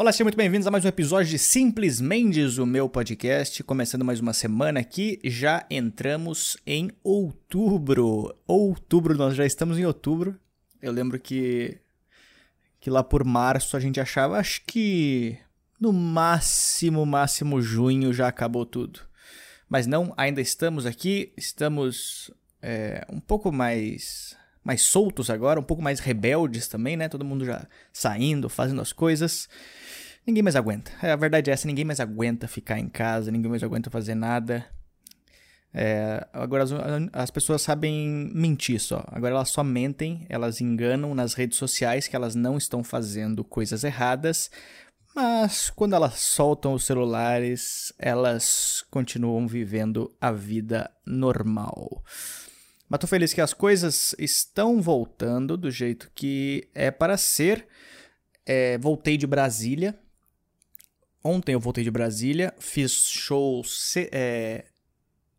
Olá, sejam muito bem-vindos a mais um episódio de Simples Mendes, o meu podcast. Começando mais uma semana aqui, já entramos em outubro. Outubro, nós já estamos em outubro. Eu lembro que, que lá por março a gente achava, acho que no máximo, máximo junho já acabou tudo. Mas não, ainda estamos aqui, estamos é, um pouco mais mais soltos agora, um pouco mais rebeldes também, né? Todo mundo já saindo, fazendo as coisas. Ninguém mais aguenta. A verdade é essa, ninguém mais aguenta ficar em casa, ninguém mais aguenta fazer nada. É, agora as, as, pessoas sabem mentir só. Agora elas só mentem, elas enganam nas redes sociais que elas não estão fazendo coisas erradas, mas quando elas soltam os celulares, elas continuam vivendo a vida normal. Mas tô feliz que as coisas estão voltando do jeito que é para ser. É, voltei de Brasília. Ontem eu voltei de Brasília, fiz shows é,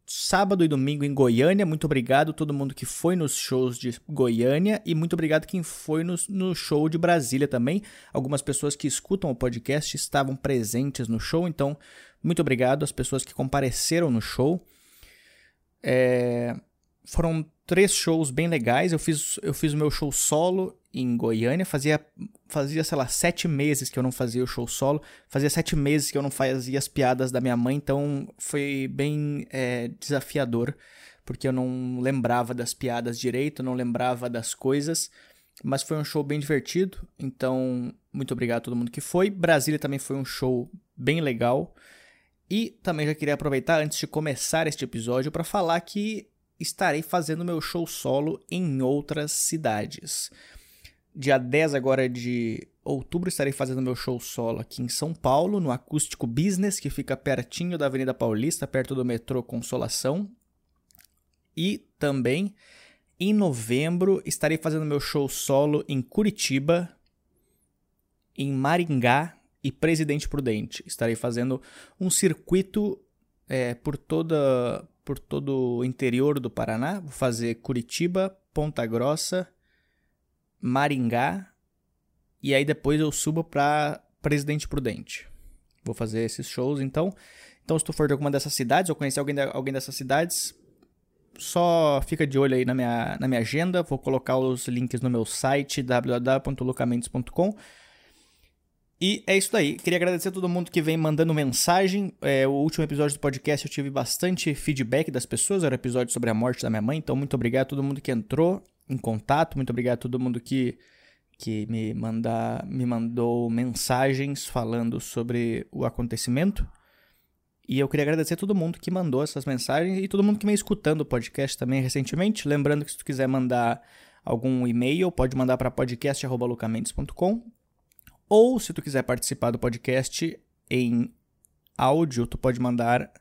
sábado e domingo em Goiânia. Muito obrigado a todo mundo que foi nos shows de Goiânia e muito obrigado quem foi no, no show de Brasília também. Algumas pessoas que escutam o podcast estavam presentes no show, então muito obrigado às pessoas que compareceram no show. É, foram três shows bem legais. Eu fiz, eu fiz o meu show solo em Goiânia. Fazia, fazia, sei lá, sete meses que eu não fazia o show solo. Fazia sete meses que eu não fazia as piadas da minha mãe. Então foi bem é, desafiador. Porque eu não lembrava das piadas direito, não lembrava das coisas. Mas foi um show bem divertido. Então, muito obrigado a todo mundo que foi. Brasília também foi um show bem legal. E também já queria aproveitar antes de começar este episódio para falar que estarei fazendo meu show solo em outras cidades. Dia 10 agora de outubro estarei fazendo meu show solo aqui em São Paulo, no Acústico Business, que fica pertinho da Avenida Paulista, perto do metrô Consolação. E também em novembro estarei fazendo meu show solo em Curitiba, em Maringá e Presidente Prudente. Estarei fazendo um circuito é, por toda por todo o interior do Paraná. Vou fazer Curitiba, Ponta Grossa, Maringá e aí depois eu subo para Presidente Prudente. Vou fazer esses shows então. Então, se tu for de alguma dessas cidades ou conhecer alguém, de, alguém dessas cidades, só fica de olho aí na minha, na minha agenda. Vou colocar os links no meu site www.lucamendes.com e é isso daí. Queria agradecer a todo mundo que vem mandando mensagem. É, o último episódio do podcast eu tive bastante feedback das pessoas. Era o episódio sobre a morte da minha mãe. Então, muito obrigado a todo mundo que entrou em contato. Muito obrigado a todo mundo que, que me, manda, me mandou mensagens falando sobre o acontecimento. E eu queria agradecer a todo mundo que mandou essas mensagens e todo mundo que vem escutando o podcast também recentemente. Lembrando que se tu quiser mandar algum e-mail, pode mandar para podcast.lucamendes.com ou se tu quiser participar do podcast em áudio, tu pode mandar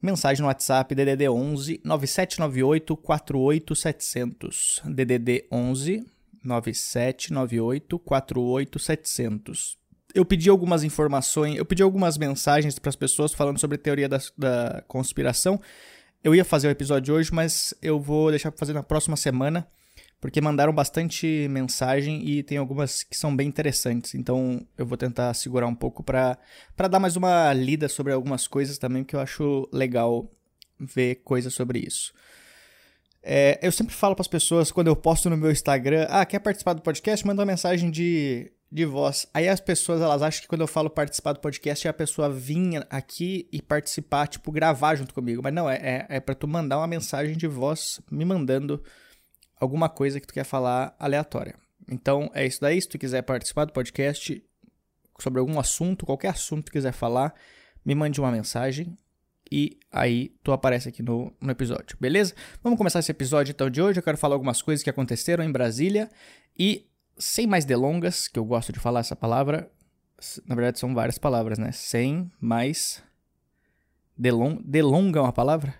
mensagem no WhatsApp DDD 11 9798 48700. DDD 11 9798 48700. Eu pedi algumas informações, eu pedi algumas mensagens para as pessoas falando sobre teoria da, da conspiração. Eu ia fazer o episódio hoje, mas eu vou deixar para fazer na próxima semana porque mandaram bastante mensagem e tem algumas que são bem interessantes. Então eu vou tentar segurar um pouco para dar mais uma lida sobre algumas coisas também, que eu acho legal ver coisas sobre isso. É, eu sempre falo para as pessoas quando eu posto no meu Instagram, ah, quer participar do podcast? Manda uma mensagem de, de voz. Aí as pessoas elas acham que quando eu falo participar do podcast é a pessoa vir aqui e participar, tipo, gravar junto comigo. Mas não, é, é, é para tu mandar uma mensagem de voz me mandando alguma coisa que tu quer falar aleatória. Então é isso daí. Se tu quiser participar do podcast sobre algum assunto, qualquer assunto que tu quiser falar, me mande uma mensagem e aí tu aparece aqui no, no episódio, beleza? Vamos começar esse episódio então de hoje. Eu quero falar algumas coisas que aconteceram em Brasília e sem mais delongas, que eu gosto de falar essa palavra. Na verdade são várias palavras, né? Sem mais delong... delonga é uma palavra?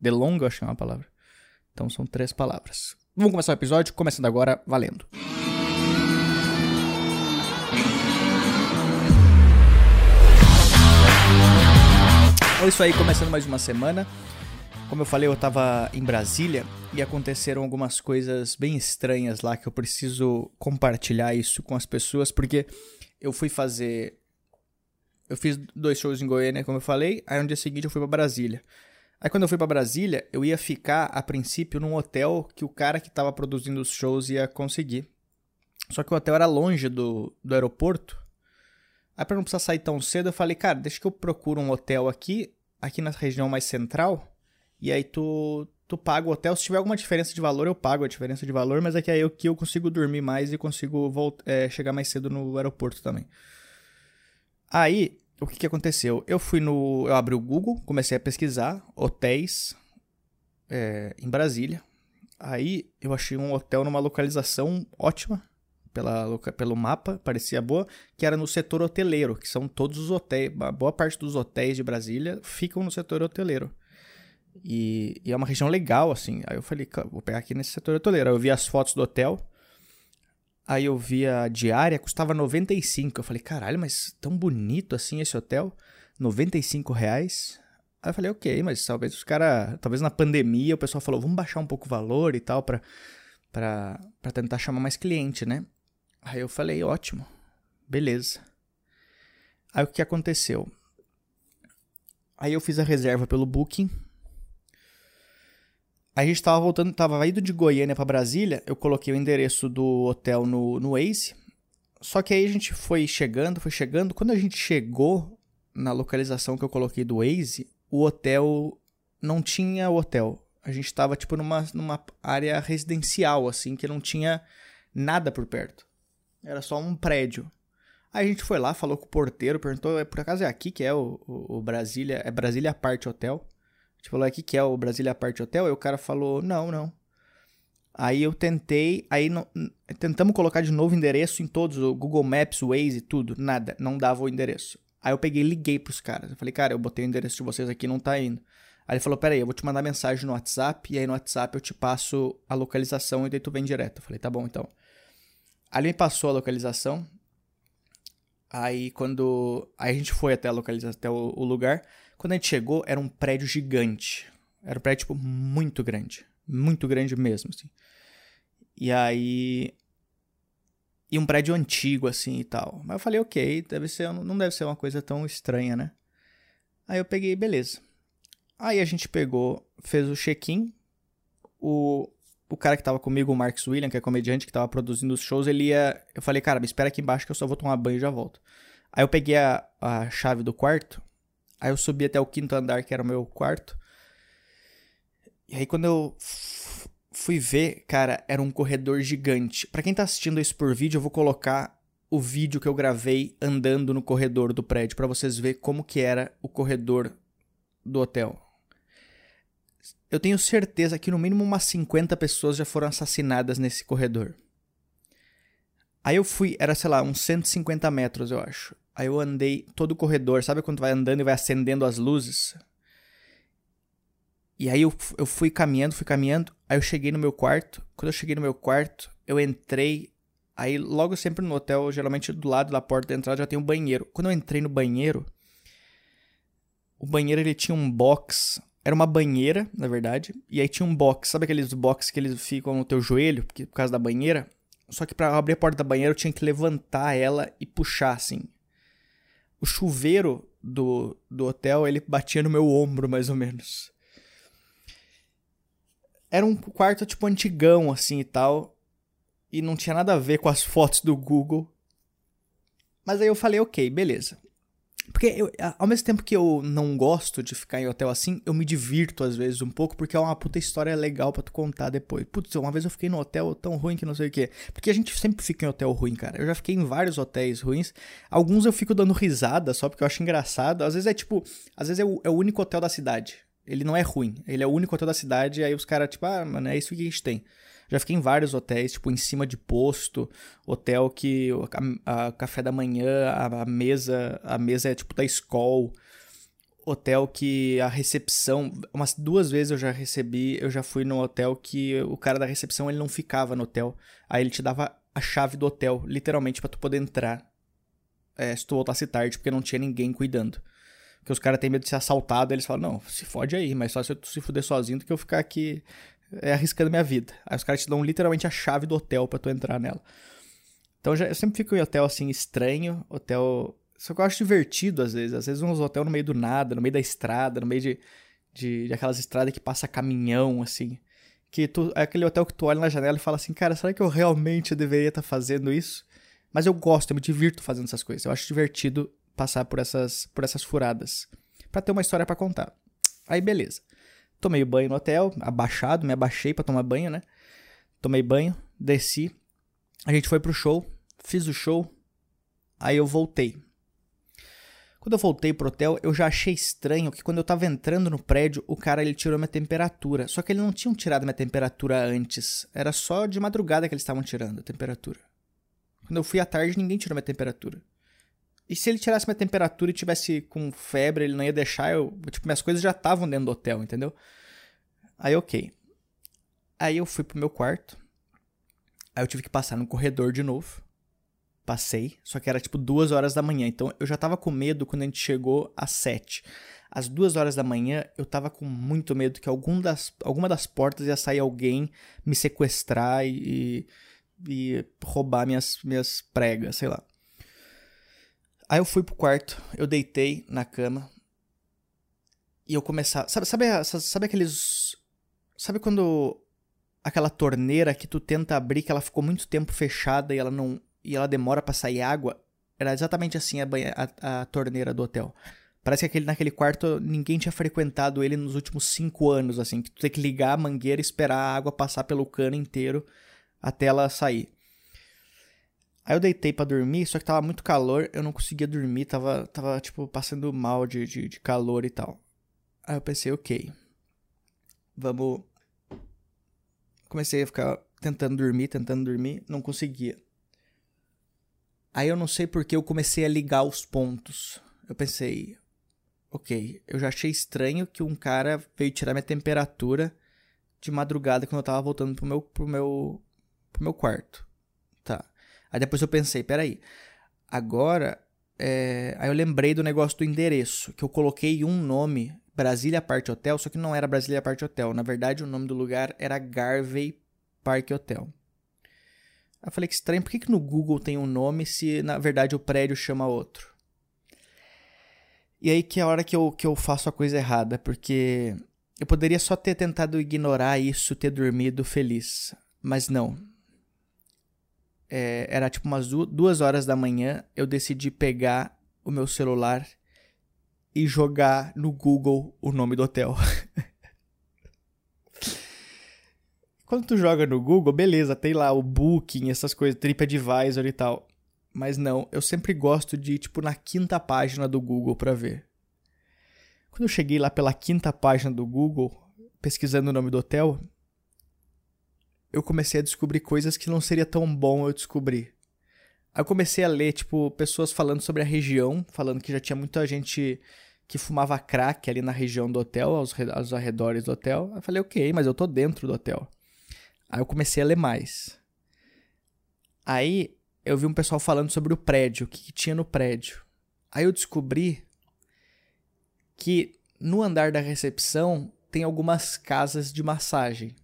Delonga eu acho que é uma palavra. Então são três palavras. Vamos começar o episódio, começando agora, valendo. É isso aí, começando mais uma semana. Como eu falei, eu estava em Brasília e aconteceram algumas coisas bem estranhas lá que eu preciso compartilhar isso com as pessoas, porque eu fui fazer. Eu fiz dois shows em Goiânia, como eu falei. Aí no dia seguinte eu fui para Brasília. Aí quando eu fui para Brasília, eu ia ficar a princípio num hotel que o cara que tava produzindo os shows ia conseguir. Só que o hotel era longe do, do aeroporto. Aí pra não precisar sair tão cedo, eu falei, cara, deixa que eu procuro um hotel aqui, aqui na região mais central. E aí tu, tu paga o hotel. Se tiver alguma diferença de valor, eu pago a diferença de valor, mas é que aí eu, que eu consigo dormir mais e consigo voltar, é, chegar mais cedo no aeroporto também. Aí, o que, que aconteceu? Eu fui no. Eu abri o Google, comecei a pesquisar hotéis é, em Brasília. Aí eu achei um hotel numa localização ótima, pela, pelo mapa, parecia boa, que era no setor hoteleiro, que são todos os hotéis, boa parte dos hotéis de Brasília ficam no setor hoteleiro. E, e, é uma região legal, assim. Aí eu falei, vou pegar aqui nesse setor hoteleiro. Aí eu vi as fotos do hotel. Aí eu vi a diária, custava 95. Eu falei, caralho, mas tão bonito assim esse hotel. 95 reais. Aí eu falei, ok, mas talvez os caras. Talvez na pandemia o pessoal falou, vamos baixar um pouco o valor e tal, pra, pra, pra tentar chamar mais cliente, né? Aí eu falei, ótimo, beleza. Aí o que aconteceu? Aí eu fiz a reserva pelo Booking. A gente tava voltando, tava indo de Goiânia para Brasília, eu coloquei o endereço do hotel no, no Waze. Só que aí a gente foi chegando, foi chegando. Quando a gente chegou na localização que eu coloquei do Waze, o hotel não tinha hotel. A gente tava tipo numa, numa área residencial, assim, que não tinha nada por perto. Era só um prédio. Aí a gente foi lá, falou com o porteiro, perguntou, é, por acaso é aqui que é o, o, o Brasília, é Brasília Parte Hotel? Gente falou, é aqui que é o Brasília Parte Hotel? Aí o cara falou, não, não. Aí eu tentei, aí não, tentamos colocar de novo endereço em todos, o Google Maps, o Waze, tudo, nada, não dava o endereço. Aí eu peguei e liguei pros caras. Eu falei, cara, eu botei o endereço de vocês aqui, não tá indo. Aí ele falou, peraí, eu vou te mandar mensagem no WhatsApp, e aí no WhatsApp eu te passo a localização e daí tu vem direto. Eu falei, tá bom, então. Ali me passou a localização. Aí quando. Aí a gente foi até a localização, até o, o, lugar. Quando a gente chegou, era um prédio gigante. Era um prédio, tipo, muito grande. Muito grande mesmo, assim. E aí. E um prédio antigo, assim e tal. Mas eu falei, ok, deve ser, não deve ser uma coisa tão estranha, né? Aí eu peguei, beleza. Aí a gente pegou, fez o check-in. O, o cara que tava comigo, o Marcus William, que é comediante que tava produzindo os shows, ele ia. Eu falei, cara, me espera aqui embaixo que eu só vou tomar banho e já volto. Aí eu peguei a, a chave do quarto, aí eu subi até o quinto andar, que era o meu quarto. E aí quando eu fui ver, cara, era um corredor gigante. Para quem tá assistindo isso por vídeo, eu vou colocar o vídeo que eu gravei andando no corredor do prédio para vocês verem como que era o corredor do hotel eu tenho certeza que no mínimo umas 50 pessoas já foram assassinadas nesse corredor. Aí eu fui, era sei lá, uns 150 metros, eu acho. Aí eu andei todo o corredor, sabe quando vai andando e vai acendendo as luzes? E aí eu, eu fui caminhando, fui caminhando, aí eu cheguei no meu quarto. Quando eu cheguei no meu quarto, eu entrei. Aí logo sempre no hotel, geralmente do lado da porta da entrada já tem um banheiro. Quando eu entrei no banheiro, o banheiro ele tinha um box era uma banheira, na verdade, e aí tinha um box, sabe aqueles boxes que eles ficam no teu joelho, por causa da banheira? Só que para abrir a porta da banheira eu tinha que levantar ela e puxar assim. O chuveiro do, do hotel, ele batia no meu ombro, mais ou menos. Era um quarto tipo antigão assim e tal, e não tinha nada a ver com as fotos do Google. Mas aí eu falei, ok, beleza. Porque eu, ao mesmo tempo que eu não gosto de ficar em hotel assim, eu me divirto às vezes um pouco, porque é uma puta história legal para tu contar depois. Putz, uma vez eu fiquei no hotel tão ruim que não sei o que. Porque a gente sempre fica em hotel ruim, cara. Eu já fiquei em vários hotéis ruins. Alguns eu fico dando risada só porque eu acho engraçado. Às vezes é tipo, às vezes é o, é o único hotel da cidade. Ele não é ruim. Ele é o único hotel da cidade, aí os caras, tipo, ah, mano, é isso que a gente tem. Já fiquei em vários hotéis, tipo, em cima de posto, hotel que a café da manhã, a, a, mesa, a mesa é tipo da escola. Hotel que a recepção, umas duas vezes eu já recebi, eu já fui no hotel que o cara da recepção ele não ficava no hotel. Aí ele te dava a chave do hotel, literalmente para tu poder entrar. É, se tu voltasse tarde, porque não tinha ninguém cuidando. Porque os caras têm medo de ser assaltado, eles falam, não, se fode aí, mas só se tu se fuder sozinho do que eu ficar aqui é, arriscando minha vida. Aí os caras te dão literalmente a chave do hotel para tu entrar nela. Então já, eu sempre fico em hotel assim estranho, hotel. Só que eu acho divertido às vezes. Às vezes uns hotel no meio do nada, no meio da estrada, no meio de, de, de aquelas estradas que passa caminhão, assim. Que tu, é aquele hotel que tu olha na janela e fala assim, cara, será que eu realmente deveria estar tá fazendo isso? Mas eu gosto, eu me divirto fazendo essas coisas. Eu acho divertido passar por essas, por essas furadas. para ter uma história para contar. Aí beleza. Tomei banho no hotel, abaixado, me abaixei para tomar banho, né? Tomei banho, desci. A gente foi pro show, fiz o show. Aí eu voltei. Quando eu voltei pro hotel, eu já achei estranho que quando eu tava entrando no prédio, o cara ele tirou minha temperatura. Só que ele não tinha tirado minha temperatura antes. Era só de madrugada que eles estavam tirando a temperatura. Quando eu fui à tarde, ninguém tirou minha temperatura. E se ele tirasse minha temperatura e tivesse com febre, ele não ia deixar eu. Tipo, minhas coisas já estavam dentro do hotel, entendeu? Aí, ok. Aí eu fui pro meu quarto. Aí eu tive que passar no corredor de novo. Passei, só que era tipo duas horas da manhã. Então eu já tava com medo quando a gente chegou às sete. Às duas horas da manhã, eu tava com muito medo que algum das, alguma das portas ia sair alguém me sequestrar e, e roubar minhas, minhas pregas, sei lá. Aí eu fui pro quarto, eu deitei na cama. E eu começava. Sabe, sabe, sabe aqueles. Sabe quando. Aquela torneira que tu tenta abrir, que ela ficou muito tempo fechada e ela não. E ela demora para sair água? Era exatamente assim a, banha, a, a torneira do hotel. Parece que aquele, naquele quarto ninguém tinha frequentado ele nos últimos cinco anos, assim. Que tu tem que ligar a mangueira e esperar a água passar pelo cano inteiro até ela sair. Aí eu deitei para dormir, só que tava muito calor, eu não conseguia dormir, tava, tava tipo, passando mal de, de, de calor e tal. Aí eu pensei, ok, vamos. Comecei a ficar tentando dormir, tentando dormir, não conseguia. Aí eu não sei porque eu comecei a ligar os pontos. Eu pensei, ok, eu já achei estranho que um cara veio tirar minha temperatura de madrugada quando eu tava voltando pro meu, pro meu, pro meu quarto. Aí depois eu pensei, peraí, agora. É... Aí eu lembrei do negócio do endereço, que eu coloquei um nome, Brasília Park Hotel, só que não era Brasília Park Hotel. Na verdade, o nome do lugar era Garvey Park Hotel. Aí eu falei que estranho, por que, que no Google tem um nome se na verdade o prédio chama outro? E aí que é a hora que eu, que eu faço a coisa errada, porque eu poderia só ter tentado ignorar isso, ter dormido feliz. Mas não é, era tipo umas duas horas da manhã, eu decidi pegar o meu celular e jogar no Google o nome do hotel. Quando tu joga no Google, beleza, tem lá o Booking, essas coisas, TripAdvisor e tal. Mas não, eu sempre gosto de ir, tipo, na quinta página do Google para ver. Quando eu cheguei lá pela quinta página do Google, pesquisando o nome do hotel, eu comecei a descobrir coisas que não seria tão bom eu descobrir. Aí eu comecei a ler, tipo, pessoas falando sobre a região, falando que já tinha muita gente que fumava crack ali na região do hotel, aos, aos arredores do hotel. Eu falei, ok, mas eu tô dentro do hotel. Aí eu comecei a ler mais. Aí eu vi um pessoal falando sobre o prédio, o que, que tinha no prédio. Aí eu descobri que no andar da recepção tem algumas casas de massagem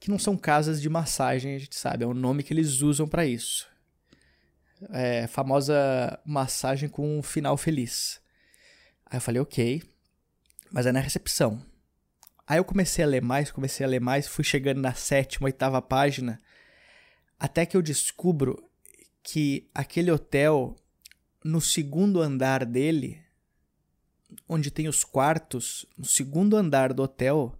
que não são casas de massagem, a gente sabe, é o nome que eles usam para isso. É, famosa massagem com um final feliz. Aí eu falei, ok, mas é na recepção. Aí eu comecei a ler mais, comecei a ler mais, fui chegando na sétima, oitava página, até que eu descubro que aquele hotel, no segundo andar dele, onde tem os quartos, no segundo andar do hotel,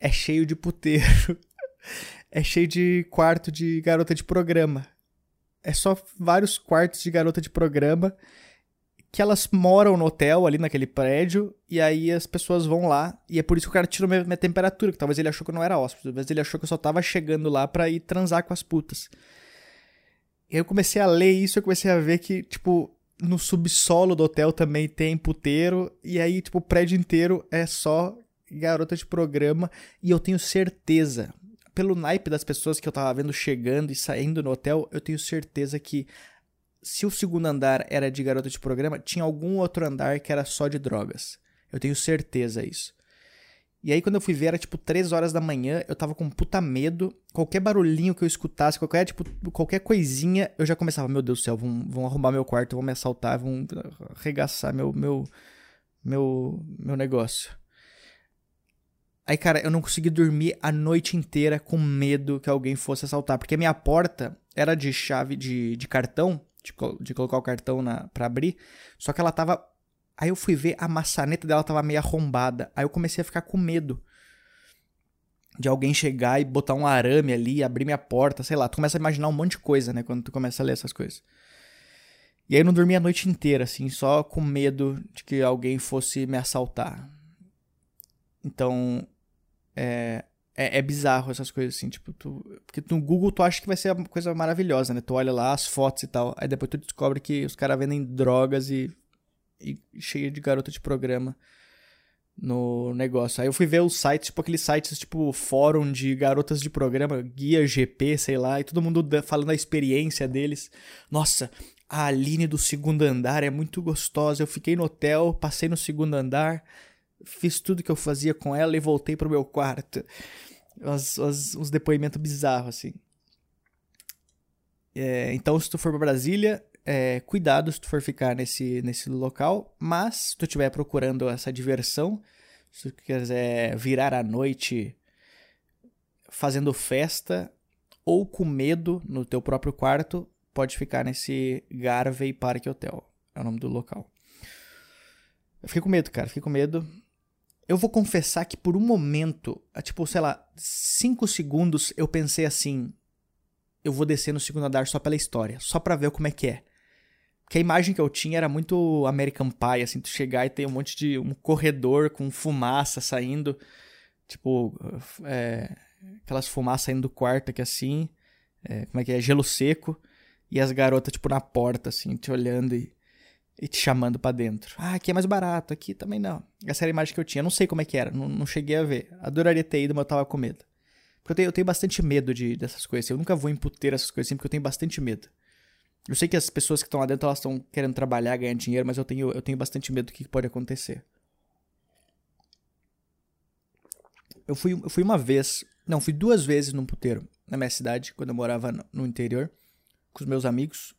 é cheio de puteiro. é cheio de quarto de garota de programa. É só vários quartos de garota de programa que elas moram no hotel ali naquele prédio e aí as pessoas vão lá e é por isso que o cara tirou minha, minha temperatura, que talvez ele achou que eu não era hóspede, talvez ele achou que eu só tava chegando lá pra ir transar com as putas. E aí eu comecei a ler isso, eu comecei a ver que, tipo, no subsolo do hotel também tem puteiro e aí, tipo, o prédio inteiro é só garota de programa e eu tenho certeza, pelo naipe das pessoas que eu tava vendo chegando e saindo no hotel, eu tenho certeza que se o segundo andar era de garota de programa, tinha algum outro andar que era só de drogas. Eu tenho certeza isso. E aí, quando eu fui ver, era tipo 3 horas da manhã, eu tava com puta medo. Qualquer barulhinho que eu escutasse, qualquer, tipo, qualquer coisinha, eu já começava, meu Deus do céu, vão, vão arrombar meu quarto, vão me assaltar, vão arregaçar meu, meu, meu, meu negócio. Aí, cara, eu não consegui dormir a noite inteira com medo que alguém fosse assaltar. Porque a minha porta era de chave de, de cartão, de, de colocar o cartão na, pra abrir. Só que ela tava Aí eu fui ver, a maçaneta dela tava meio arrombada. Aí eu comecei a ficar com medo de alguém chegar e botar um arame ali, abrir minha porta, sei lá. Tu começa a imaginar um monte de coisa, né, quando tu começa a ler essas coisas. E aí eu não dormi a noite inteira, assim, só com medo de que alguém fosse me assaltar. Então, é, é, é, bizarro essas coisas assim, tipo, tu, porque no Google tu acha que vai ser uma coisa maravilhosa, né? Tu olha lá as fotos e tal, aí depois tu descobre que os caras vendem drogas e e cheia de garota de programa no negócio. Aí eu fui ver os sites, tipo aqueles sites tipo fórum de garotas de programa, guia GP, sei lá, e todo mundo falando a experiência deles. Nossa, a Aline do segundo andar é muito gostosa. Eu fiquei no hotel, passei no segundo andar, fiz tudo que eu fazia com ela e voltei pro meu quarto. Os depoimentos bizarros, assim. É, então, se tu for pra Brasília, é, cuidado se tu for ficar nesse, nesse local, mas se tu estiver procurando essa diversão, se tu quiser virar a noite fazendo festa ou com medo no teu próprio quarto, pode ficar nesse Garvey Park Hotel. É o nome do local. Eu fiquei com medo, cara. Fiquei com medo. Eu vou confessar que por um momento, tipo, sei lá, cinco segundos, eu pensei assim: eu vou descer no segundo andar só pela história, só pra ver como é que é. Que a imagem que eu tinha era muito American Pie, assim, tu chegar e tem um monte de. um corredor com fumaça saindo. Tipo, é, aquelas fumaças saindo do quarto aqui assim. É, como é que é? Gelo seco. E as garotas, tipo, na porta, assim, te olhando e, e te chamando para dentro. Ah, aqui é mais barato, aqui também não. Essa era a imagem que eu tinha. Eu não sei como é que era, não, não cheguei a ver. Adoraria ter ido, mas eu tava com medo. Porque eu tenho, eu tenho bastante medo de, dessas coisas. Eu nunca vou emputer essas coisas assim, porque eu tenho bastante medo. Eu sei que as pessoas que estão lá dentro elas estão querendo trabalhar, ganhar dinheiro, mas eu tenho, eu tenho bastante medo do que pode acontecer. Eu fui, eu fui uma vez, não, fui duas vezes num puteiro na minha cidade, quando eu morava no interior, com os meus amigos.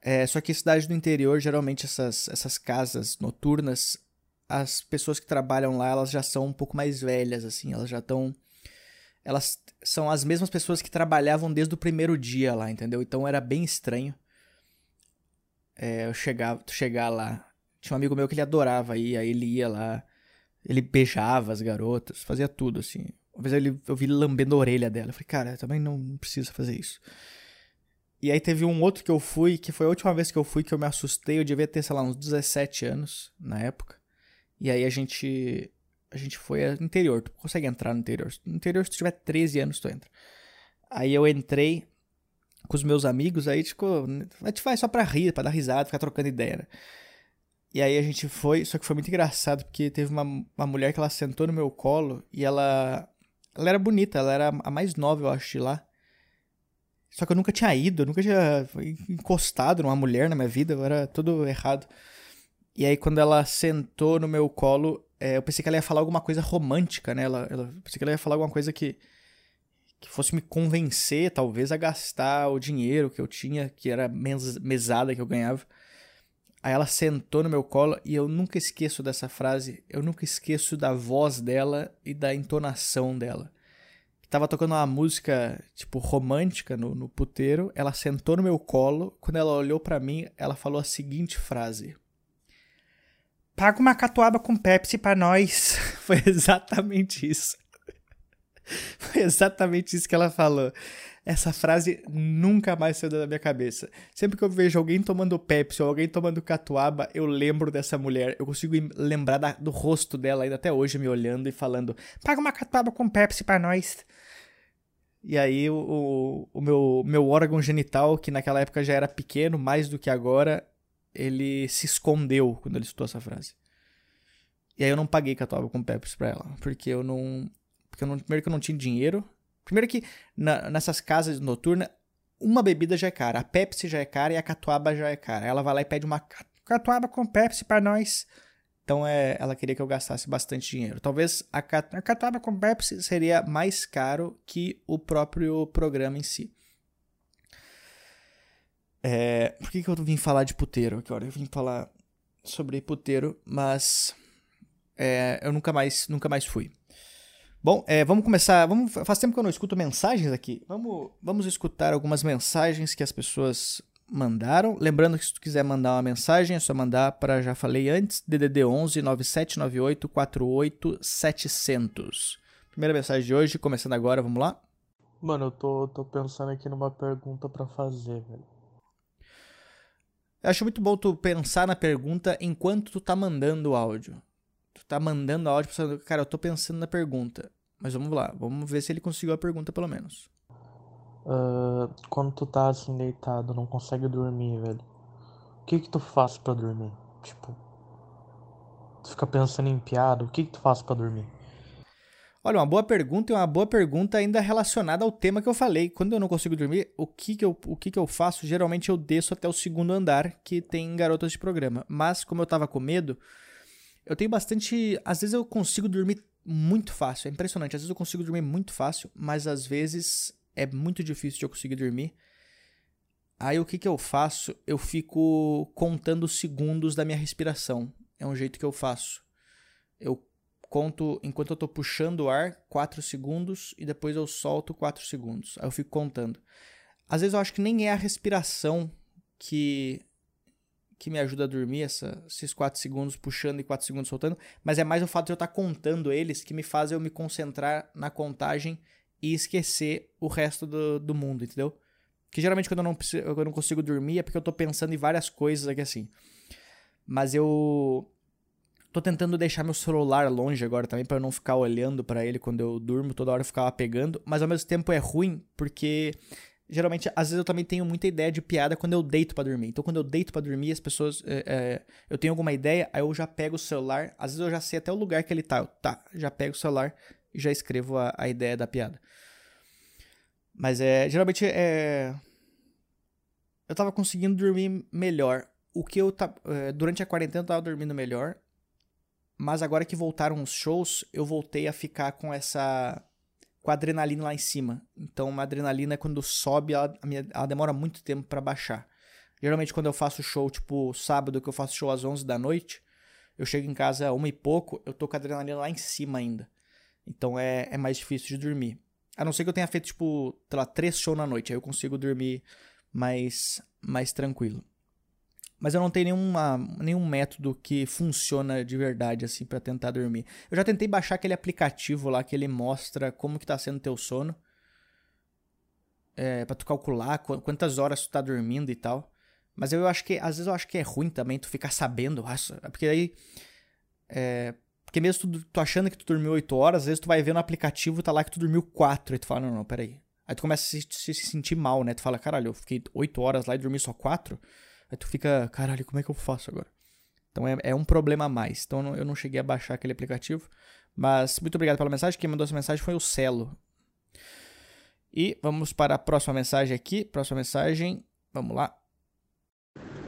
É, só que cidade do interior, geralmente essas, essas casas noturnas, as pessoas que trabalham lá, elas já são um pouco mais velhas, assim, elas já estão elas são as mesmas pessoas que trabalhavam desde o primeiro dia lá, entendeu? Então era bem estranho. É, eu chegava, chegar lá. Tinha um amigo meu que ele adorava ir, aí ele ia lá, ele beijava as garotas, fazia tudo assim. Uma vez eu vi ele lambendo a orelha dela. Eu falei, cara, também não, não precisa fazer isso. E aí teve um outro que eu fui, que foi a última vez que eu fui que eu me assustei. Eu devia ter, sei lá, uns 17 anos na época. E aí a gente a gente foi no interior. Tu consegue entrar no interior. No interior, se tu tiver 13 anos, tu entra. Aí eu entrei com os meus amigos, aí, tipo, a gente vai só pra rir, pra dar risada, ficar trocando ideia, né? E aí a gente foi, só que foi muito engraçado, porque teve uma, uma mulher que ela sentou no meu colo e ela. Ela era bonita, ela era a mais nova, eu acho, de lá. Só que eu nunca tinha ido, eu nunca tinha encostado numa mulher na minha vida, eu era tudo errado. E aí quando ela sentou no meu colo, é, eu pensei que ela ia falar alguma coisa romântica, né? Ela, ela, pensei que ela ia falar alguma coisa que, que fosse me convencer, talvez, a gastar o dinheiro que eu tinha, que era mes, mesada que eu ganhava. Aí ela sentou no meu colo e eu nunca esqueço dessa frase, eu nunca esqueço da voz dela e da entonação dela. Tava tocando uma música, tipo, romântica no, no puteiro, ela sentou no meu colo, quando ela olhou para mim, ela falou a seguinte frase: Paga uma catuaba com Pepsi pra nós. Foi exatamente isso. Foi exatamente isso que ela falou. Essa frase nunca mais saiu da minha cabeça. Sempre que eu vejo alguém tomando Pepsi ou alguém tomando catuaba, eu lembro dessa mulher. Eu consigo lembrar da, do rosto dela ainda até hoje, me olhando e falando: Paga uma catuaba com Pepsi pra nós. E aí o, o, o meu, meu órgão genital, que naquela época já era pequeno, mais do que agora, ele se escondeu quando ele citou essa frase. E aí eu não paguei catuaba com Pepsi pra ela, porque eu não, porque eu não, primeiro que eu não tinha dinheiro, primeiro que na, nessas casas noturnas uma bebida já é cara, a Pepsi já é cara e a catuaba já é cara. Ela vai lá e pede uma catuaba com Pepsi para nós. Então é, ela queria que eu gastasse bastante dinheiro. Talvez a, a Katana com Pepsi seria mais caro que o próprio programa em si. É, por que, que eu vim falar de puteiro agora? Eu vim falar sobre puteiro, mas é, eu nunca mais, nunca mais fui. Bom, é, vamos começar. Vamos, faz tempo que eu não escuto mensagens aqui. Vamos, vamos escutar algumas mensagens que as pessoas mandaram. Lembrando que se tu quiser mandar uma mensagem, é só mandar para, já falei antes, DDD 11 9798 48 700. Primeira mensagem de hoje, começando agora, vamos lá? Mano, eu tô, tô pensando aqui numa pergunta para fazer, velho. Eu acho muito bom tu pensar na pergunta enquanto tu tá mandando o áudio. Tá mandando áudio pensando, cara, eu tô pensando na pergunta. Mas vamos lá, vamos ver se ele conseguiu a pergunta pelo menos. Uh, quando tu tá assim deitado, não consegue dormir, velho. O que que tu faz para dormir? Tipo, tu fica pensando em piada, o que que tu faz para dormir? Olha, uma boa pergunta e uma boa pergunta ainda relacionada ao tema que eu falei. Quando eu não consigo dormir, o que que eu, o que que eu faço? Geralmente eu desço até o segundo andar, que tem garotas de programa. Mas como eu tava com medo, eu tenho bastante... Às vezes eu consigo dormir muito fácil, é impressionante. Às vezes eu consigo dormir muito fácil, mas às vezes é muito difícil de eu conseguir dormir. Aí o que, que eu faço? Eu fico contando segundos da minha respiração. É um jeito que eu faço. Eu conto, enquanto eu tô puxando o ar, 4 segundos e depois eu solto 4 segundos. Aí eu fico contando. Às vezes eu acho que nem é a respiração que que me ajuda a dormir, essa, esses 4 segundos puxando e 4 segundos soltando, mas é mais o fato de eu estar contando eles que me faz eu me concentrar na contagem e esquecer o resto do, do mundo, entendeu? Que geralmente quando eu, não, eu não consigo dormir é porque eu tô pensando em várias coisas aqui assim. Mas eu tô tentando deixar meu celular longe agora também para eu não ficar olhando para ele quando eu durmo, toda hora eu ficava pegando, mas ao mesmo tempo é ruim porque geralmente às vezes eu também tenho muita ideia de piada quando eu deito para dormir. Então quando eu deito para dormir, as pessoas é, é, eu tenho alguma ideia, aí eu já pego o celular, às vezes eu já sei até o lugar que ele tá, eu, tá, já pego o celular e já escrevo a, a ideia da piada. Mas é. Geralmente é. Eu tava conseguindo dormir melhor. O que eu. tá durante a quarentena eu tava dormindo melhor. Mas agora que voltaram os shows, eu voltei a ficar com essa. Com a adrenalina lá em cima. Então, uma adrenalina, quando sobe, ela, ela demora muito tempo para baixar. Geralmente, quando eu faço show, tipo sábado, que eu faço show às 11 da noite, eu chego em casa uma e pouco, eu tô com a adrenalina lá em cima ainda. Então é, é mais difícil de dormir. A não ser que eu tenha feito, tipo, sei lá, três shows na noite. Aí eu consigo dormir mais, mais tranquilo. Mas eu não tenho nenhuma, nenhum método que funciona de verdade, assim, para tentar dormir. Eu já tentei baixar aquele aplicativo lá que ele mostra como que tá sendo teu sono. É, pra tu calcular quantas horas tu tá dormindo e tal. Mas eu acho que, às vezes eu acho que é ruim também tu ficar sabendo. Porque aí, é, porque mesmo tu, tu, achando que tu dormiu 8 horas, às vezes tu vai ver no aplicativo tá lá que tu dormiu 4. E tu fala, não, não, peraí. Aí tu começa a se, se sentir mal, né? Tu fala, caralho, eu fiquei 8 horas lá e dormi só 4. Aí tu fica, caralho, como é que eu faço agora? Então é, é um problema a mais. Então eu não, eu não cheguei a baixar aquele aplicativo. Mas muito obrigado pela mensagem. Quem mandou essa mensagem foi o Celo. E vamos para a próxima mensagem aqui. Próxima mensagem. Vamos lá.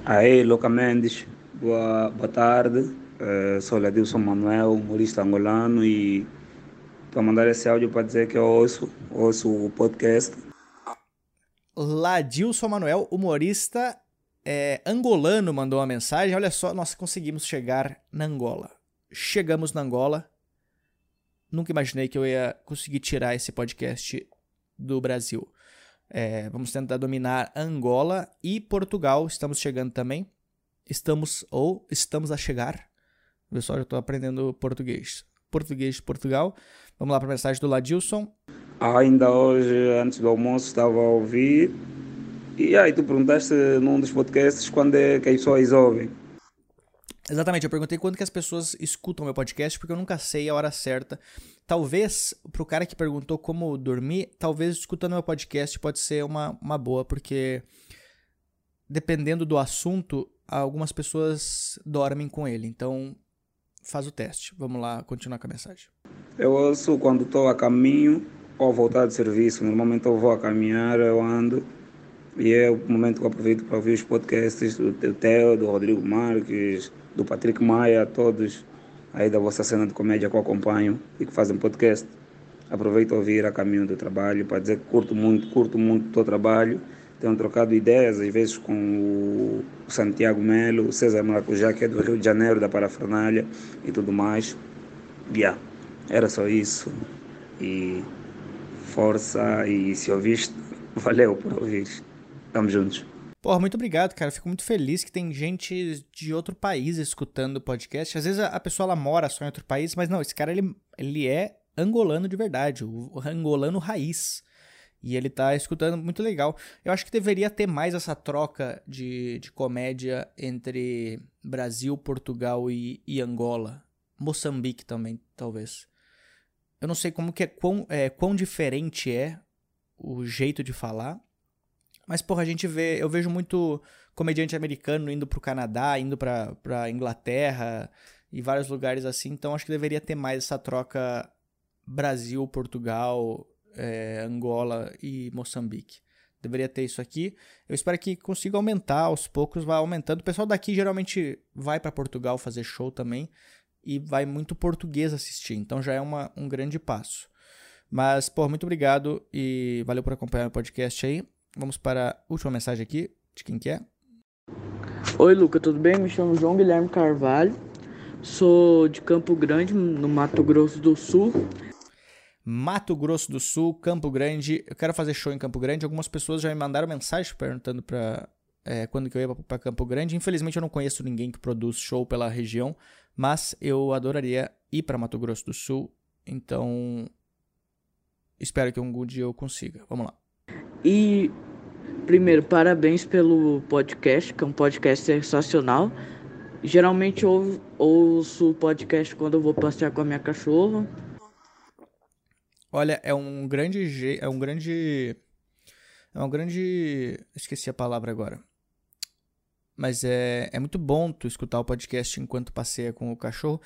Aí, Luca Mendes. Boa, boa tarde. Uh, sou Ladilson Manuel, humorista angolano e estou a mandar esse áudio para dizer que eu ouço, ouço o podcast. Ladilson Manuel, humorista é, angolano, mandou uma mensagem. Olha só, nós conseguimos chegar na Angola. Chegamos na Angola. Nunca imaginei que eu ia conseguir tirar esse podcast do Brasil. É, vamos tentar dominar Angola e Portugal. Estamos chegando também. Estamos ou estamos a chegar Pessoal, já estou aprendendo português. Português de Portugal. Vamos lá para a mensagem do Ladilson. Ainda hoje, antes do almoço, estava a ouvir. E aí, tu perguntaste num dos podcasts quando é que as pessoas ouvem. Exatamente, eu perguntei quando que as pessoas escutam meu podcast, porque eu nunca sei a hora certa. Talvez, pro cara que perguntou como dormir, talvez escutando meu podcast pode ser uma, uma boa, porque dependendo do assunto, algumas pessoas dormem com ele. Então, faz o teste. Vamos lá, continuar com a mensagem. Eu ouço quando estou a caminho ou voltar de serviço. Normalmente eu vou a caminhar, eu ando. E é o momento que eu aproveito para ouvir os podcasts do Theo, do Rodrigo Marques, do Patrick Maia, todos. aí da vossa cena de comédia que eu acompanho e que fazem podcast. Aproveito a ouvir a caminho do trabalho para dizer que curto muito, curto muito o teu trabalho. Tenho trocado ideias, às vezes, com o Santiago Melo, o César Maracujá, que é do Rio de Janeiro, da Parafernália e tudo mais. Yeah, era só isso. E força, e se ouviste, valeu por ouvir. Tamo juntos. Porra, muito obrigado, cara. Fico muito feliz que tem gente de outro país escutando o podcast. Às vezes a pessoa ela mora só em outro país, mas não, esse cara ele, ele é angolano de verdade, o angolano raiz. E ele tá escutando muito legal. Eu acho que deveria ter mais essa troca de, de comédia entre Brasil, Portugal e, e Angola. Moçambique também, talvez. Eu não sei como que é quão, é, quão diferente é o jeito de falar. Mas, porra, a gente vê. Eu vejo muito comediante americano indo pro Canadá, indo pra, pra Inglaterra e vários lugares assim. Então acho que deveria ter mais essa troca Brasil, Portugal, é, Angola e Moçambique. Deveria ter isso aqui. Eu espero que consiga aumentar aos poucos, vai aumentando. O pessoal daqui geralmente vai para Portugal fazer show também e vai muito português assistir, então já é uma, um grande passo. Mas, pô, muito obrigado e valeu por acompanhar o podcast aí. Vamos para a última mensagem aqui, de quem que é? Oi, Luca, tudo bem? Me chamo João Guilherme Carvalho. Sou de Campo Grande, no Mato Grosso do Sul. Mato Grosso do Sul, Campo Grande. Eu quero fazer show em Campo Grande. Algumas pessoas já me mandaram mensagem perguntando para é, quando que eu ia para Campo Grande. Infelizmente eu não conheço ninguém que produz show pela região, mas eu adoraria ir para Mato Grosso do Sul. Então espero que algum dia eu consiga. Vamos lá. E primeiro, parabéns pelo podcast, que é um podcast sensacional. Geralmente eu ouço o podcast quando eu vou passear com a minha cachorra Olha, é um grande. É um grande. É um grande. Esqueci a palavra agora. Mas é, é muito bom tu escutar o podcast enquanto passeia com o cachorro.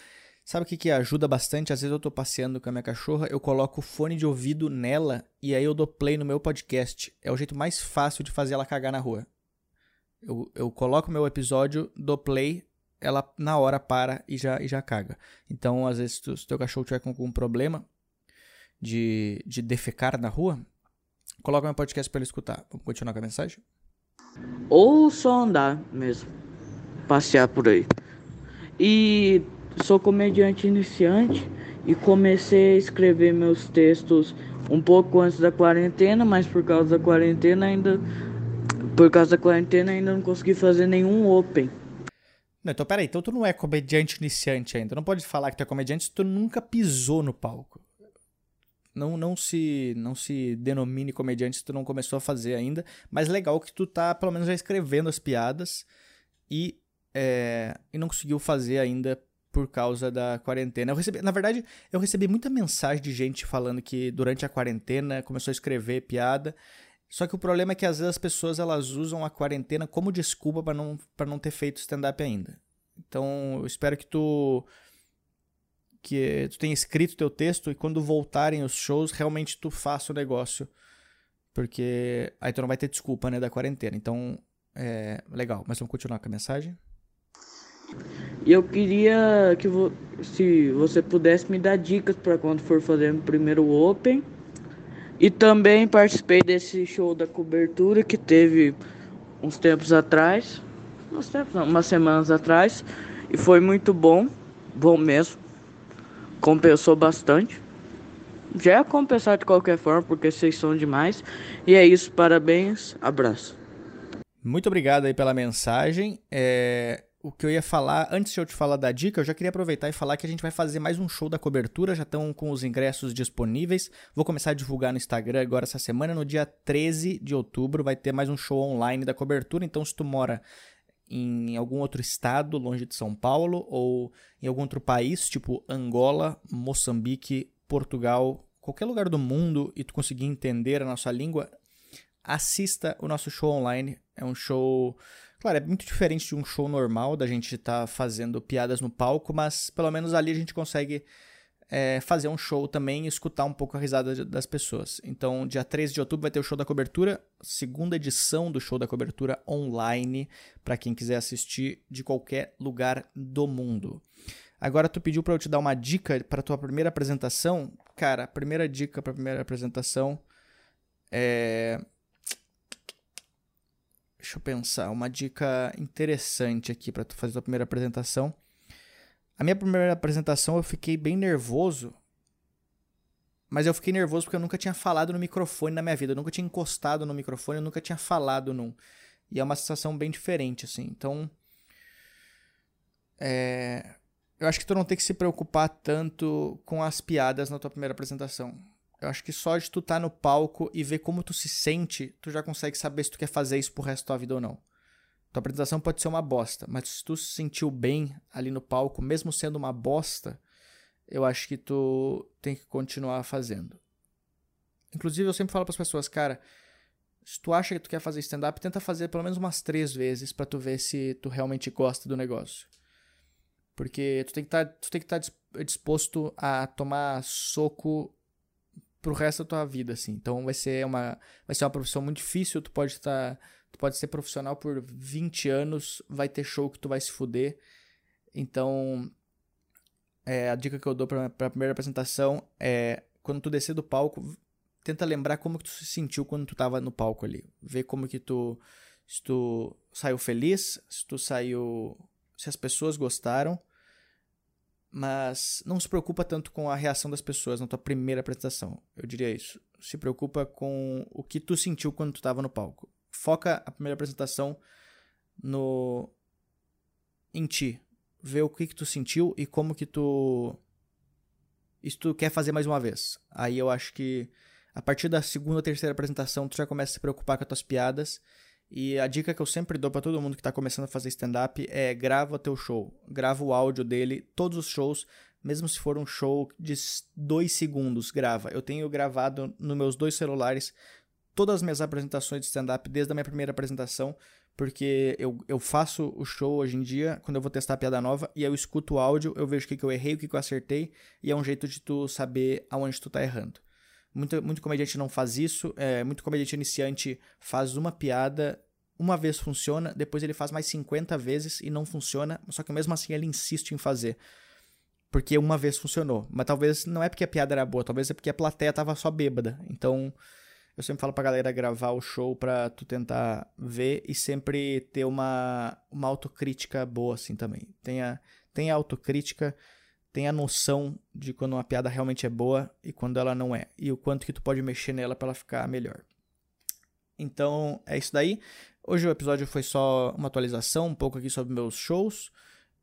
Sabe o que, que ajuda bastante? Às vezes eu tô passeando com a minha cachorra, eu coloco o fone de ouvido nela e aí eu dou play no meu podcast. É o jeito mais fácil de fazer ela cagar na rua. Eu, eu coloco meu episódio, dou play, ela na hora para e já, e já caga. Então, às vezes, se o teu cachorro tiver com algum problema, de, de defecar na rua, coloca meu podcast para ele escutar. Vamos continuar com a mensagem? Ou só andar mesmo, passear por aí. E sou comediante iniciante e comecei a escrever meus textos um pouco antes da quarentena, mas por causa da quarentena ainda por causa da quarentena ainda não consegui fazer nenhum open. Não, então peraí, então tu não é comediante iniciante ainda. Não pode falar que tu é comediante se tu nunca pisou no palco não, não se não se denomine comediante se tu não começou a fazer ainda, mas legal que tu tá pelo menos já escrevendo as piadas e, é, e não conseguiu fazer ainda por causa da quarentena. Eu recebi, na verdade, eu recebi muita mensagem de gente falando que durante a quarentena começou a escrever piada. Só que o problema é que às vezes as pessoas elas usam a quarentena como desculpa para não, pra não ter feito stand-up ainda. Então, eu espero que tu que tu tenha escrito teu texto e quando voltarem os shows, realmente tu faça o negócio. Porque aí tu não vai ter desculpa, né, da quarentena. Então, é legal. Mas vamos continuar com a mensagem? E eu queria que vo se você pudesse me dar dicas para quando for fazer o primeiro Open. E também participei desse show da cobertura que teve uns tempos atrás. Uns tempos, não, umas semanas atrás. E foi muito bom. Bom mesmo compensou bastante. Já ia compensar de qualquer forma, porque vocês são demais. E é isso, parabéns, abraço. Muito obrigado aí pela mensagem. É, o que eu ia falar, antes de eu te falar da dica, eu já queria aproveitar e falar que a gente vai fazer mais um show da cobertura, já estão com os ingressos disponíveis. Vou começar a divulgar no Instagram agora essa semana, no dia 13 de outubro, vai ter mais um show online da cobertura, então se tu mora em algum outro estado longe de São Paulo ou em algum outro país, tipo Angola, Moçambique, Portugal, qualquer lugar do mundo e tu conseguir entender a nossa língua, assista o nosso show online. É um show, claro, é muito diferente de um show normal da gente estar tá fazendo piadas no palco, mas pelo menos ali a gente consegue é, fazer um show também e escutar um pouco a risada das pessoas. Então, dia 13 de outubro vai ter o show da cobertura, segunda edição do show da cobertura online, para quem quiser assistir de qualquer lugar do mundo. Agora tu pediu para eu te dar uma dica para tua primeira apresentação. Cara, a primeira dica para primeira apresentação é Deixa eu pensar, uma dica interessante aqui para tu fazer tua primeira apresentação. A minha primeira apresentação eu fiquei bem nervoso, mas eu fiquei nervoso porque eu nunca tinha falado no microfone na minha vida, eu nunca tinha encostado no microfone, eu nunca tinha falado num. E é uma sensação bem diferente, assim. Então, é... eu acho que tu não tem que se preocupar tanto com as piadas na tua primeira apresentação. Eu acho que só de tu estar tá no palco e ver como tu se sente, tu já consegue saber se tu quer fazer isso pro resto da vida ou não. Tua apresentação pode ser uma bosta, mas se tu se sentiu bem ali no palco, mesmo sendo uma bosta, eu acho que tu tem que continuar fazendo. Inclusive, eu sempre falo para as pessoas, cara, se tu acha que tu quer fazer stand-up, tenta fazer pelo menos umas três vezes para tu ver se tu realmente gosta do negócio. Porque tu tem que tá, estar tá disposto a tomar soco pro resto da tua vida, assim. Então vai ser uma, vai ser uma profissão muito difícil, tu pode estar, tá, tu pode ser profissional por 20 anos, vai ter show que tu vai se fuder. Então, é, a dica que eu dou pra, pra primeira apresentação é, quando tu descer do palco, tenta lembrar como que tu se sentiu quando tu tava no palco ali. Ver como que tu, se tu saiu feliz, se tu saiu, se as pessoas gostaram, mas não se preocupa tanto com a reação das pessoas na tua primeira apresentação. Eu diria isso. Se preocupa com o que tu sentiu quando tu estava no palco. Foca a primeira apresentação no em ti. Vê o que que tu sentiu e como que tu isso tu quer fazer mais uma vez. Aí eu acho que a partir da segunda ou terceira apresentação tu já começa a se preocupar com as tuas piadas e a dica que eu sempre dou para todo mundo que está começando a fazer stand-up é grava teu show. Grava o áudio dele, todos os shows, mesmo se for um show de dois segundos, grava. Eu tenho gravado nos meus dois celulares todas as minhas apresentações de stand-up desde a minha primeira apresentação, porque eu, eu faço o show hoje em dia, quando eu vou testar a piada nova, e eu escuto o áudio, eu vejo o que, que eu errei, o que, que eu acertei, e é um jeito de tu saber aonde tu tá errando. Muito, muito comediante não faz isso. É, muito comediante iniciante faz uma piada, uma vez funciona, depois ele faz mais 50 vezes e não funciona, só que mesmo assim ele insiste em fazer. Porque uma vez funcionou. Mas talvez não é porque a piada era boa, talvez é porque a plateia tava só bêbada. Então, eu sempre falo pra galera gravar o show pra tu tentar ver e sempre ter uma, uma autocrítica boa assim também. Tenha, tenha autocrítica tem a noção de quando uma piada realmente é boa e quando ela não é. E o quanto que tu pode mexer nela para ela ficar melhor. Então, é isso daí. Hoje o episódio foi só uma atualização, um pouco aqui sobre meus shows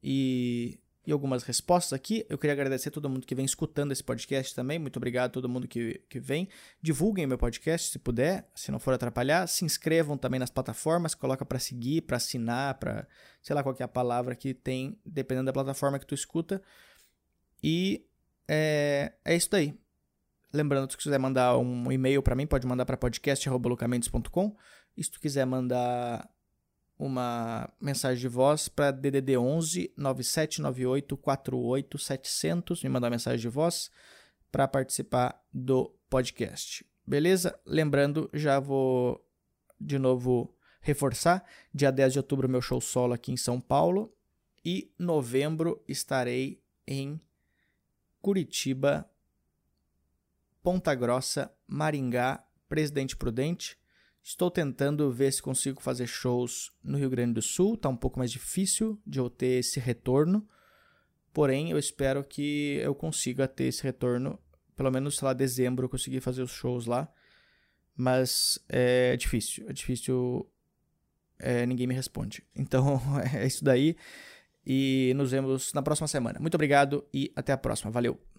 e, e algumas respostas aqui. Eu queria agradecer a todo mundo que vem escutando esse podcast também. Muito obrigado a todo mundo que, que vem. Divulguem meu podcast se puder, se não for atrapalhar. Se inscrevam também nas plataformas, coloca para seguir, para assinar, para sei lá qual é a palavra que tem, dependendo da plataforma que tu escuta. E é, é isso daí. Lembrando, se quiser mandar um e-mail para mim, pode mandar para podcast.lucamendes.com. E se tu quiser mandar uma mensagem de voz para DDD 11 9798 48 700, me mandar mensagem de voz para participar do podcast. Beleza? Lembrando, já vou de novo reforçar, dia 10 de outubro meu show solo aqui em São Paulo e novembro estarei em Curitiba, Ponta Grossa, Maringá, Presidente Prudente. Estou tentando ver se consigo fazer shows no Rio Grande do Sul, tá um pouco mais difícil de eu ter esse retorno. Porém, eu espero que eu consiga ter esse retorno, pelo menos, sei lá, dezembro eu conseguir fazer os shows lá. Mas é difícil, é difícil. É, ninguém me responde. Então é isso daí e nos vemos na próxima semana. Muito obrigado e até a próxima. Valeu!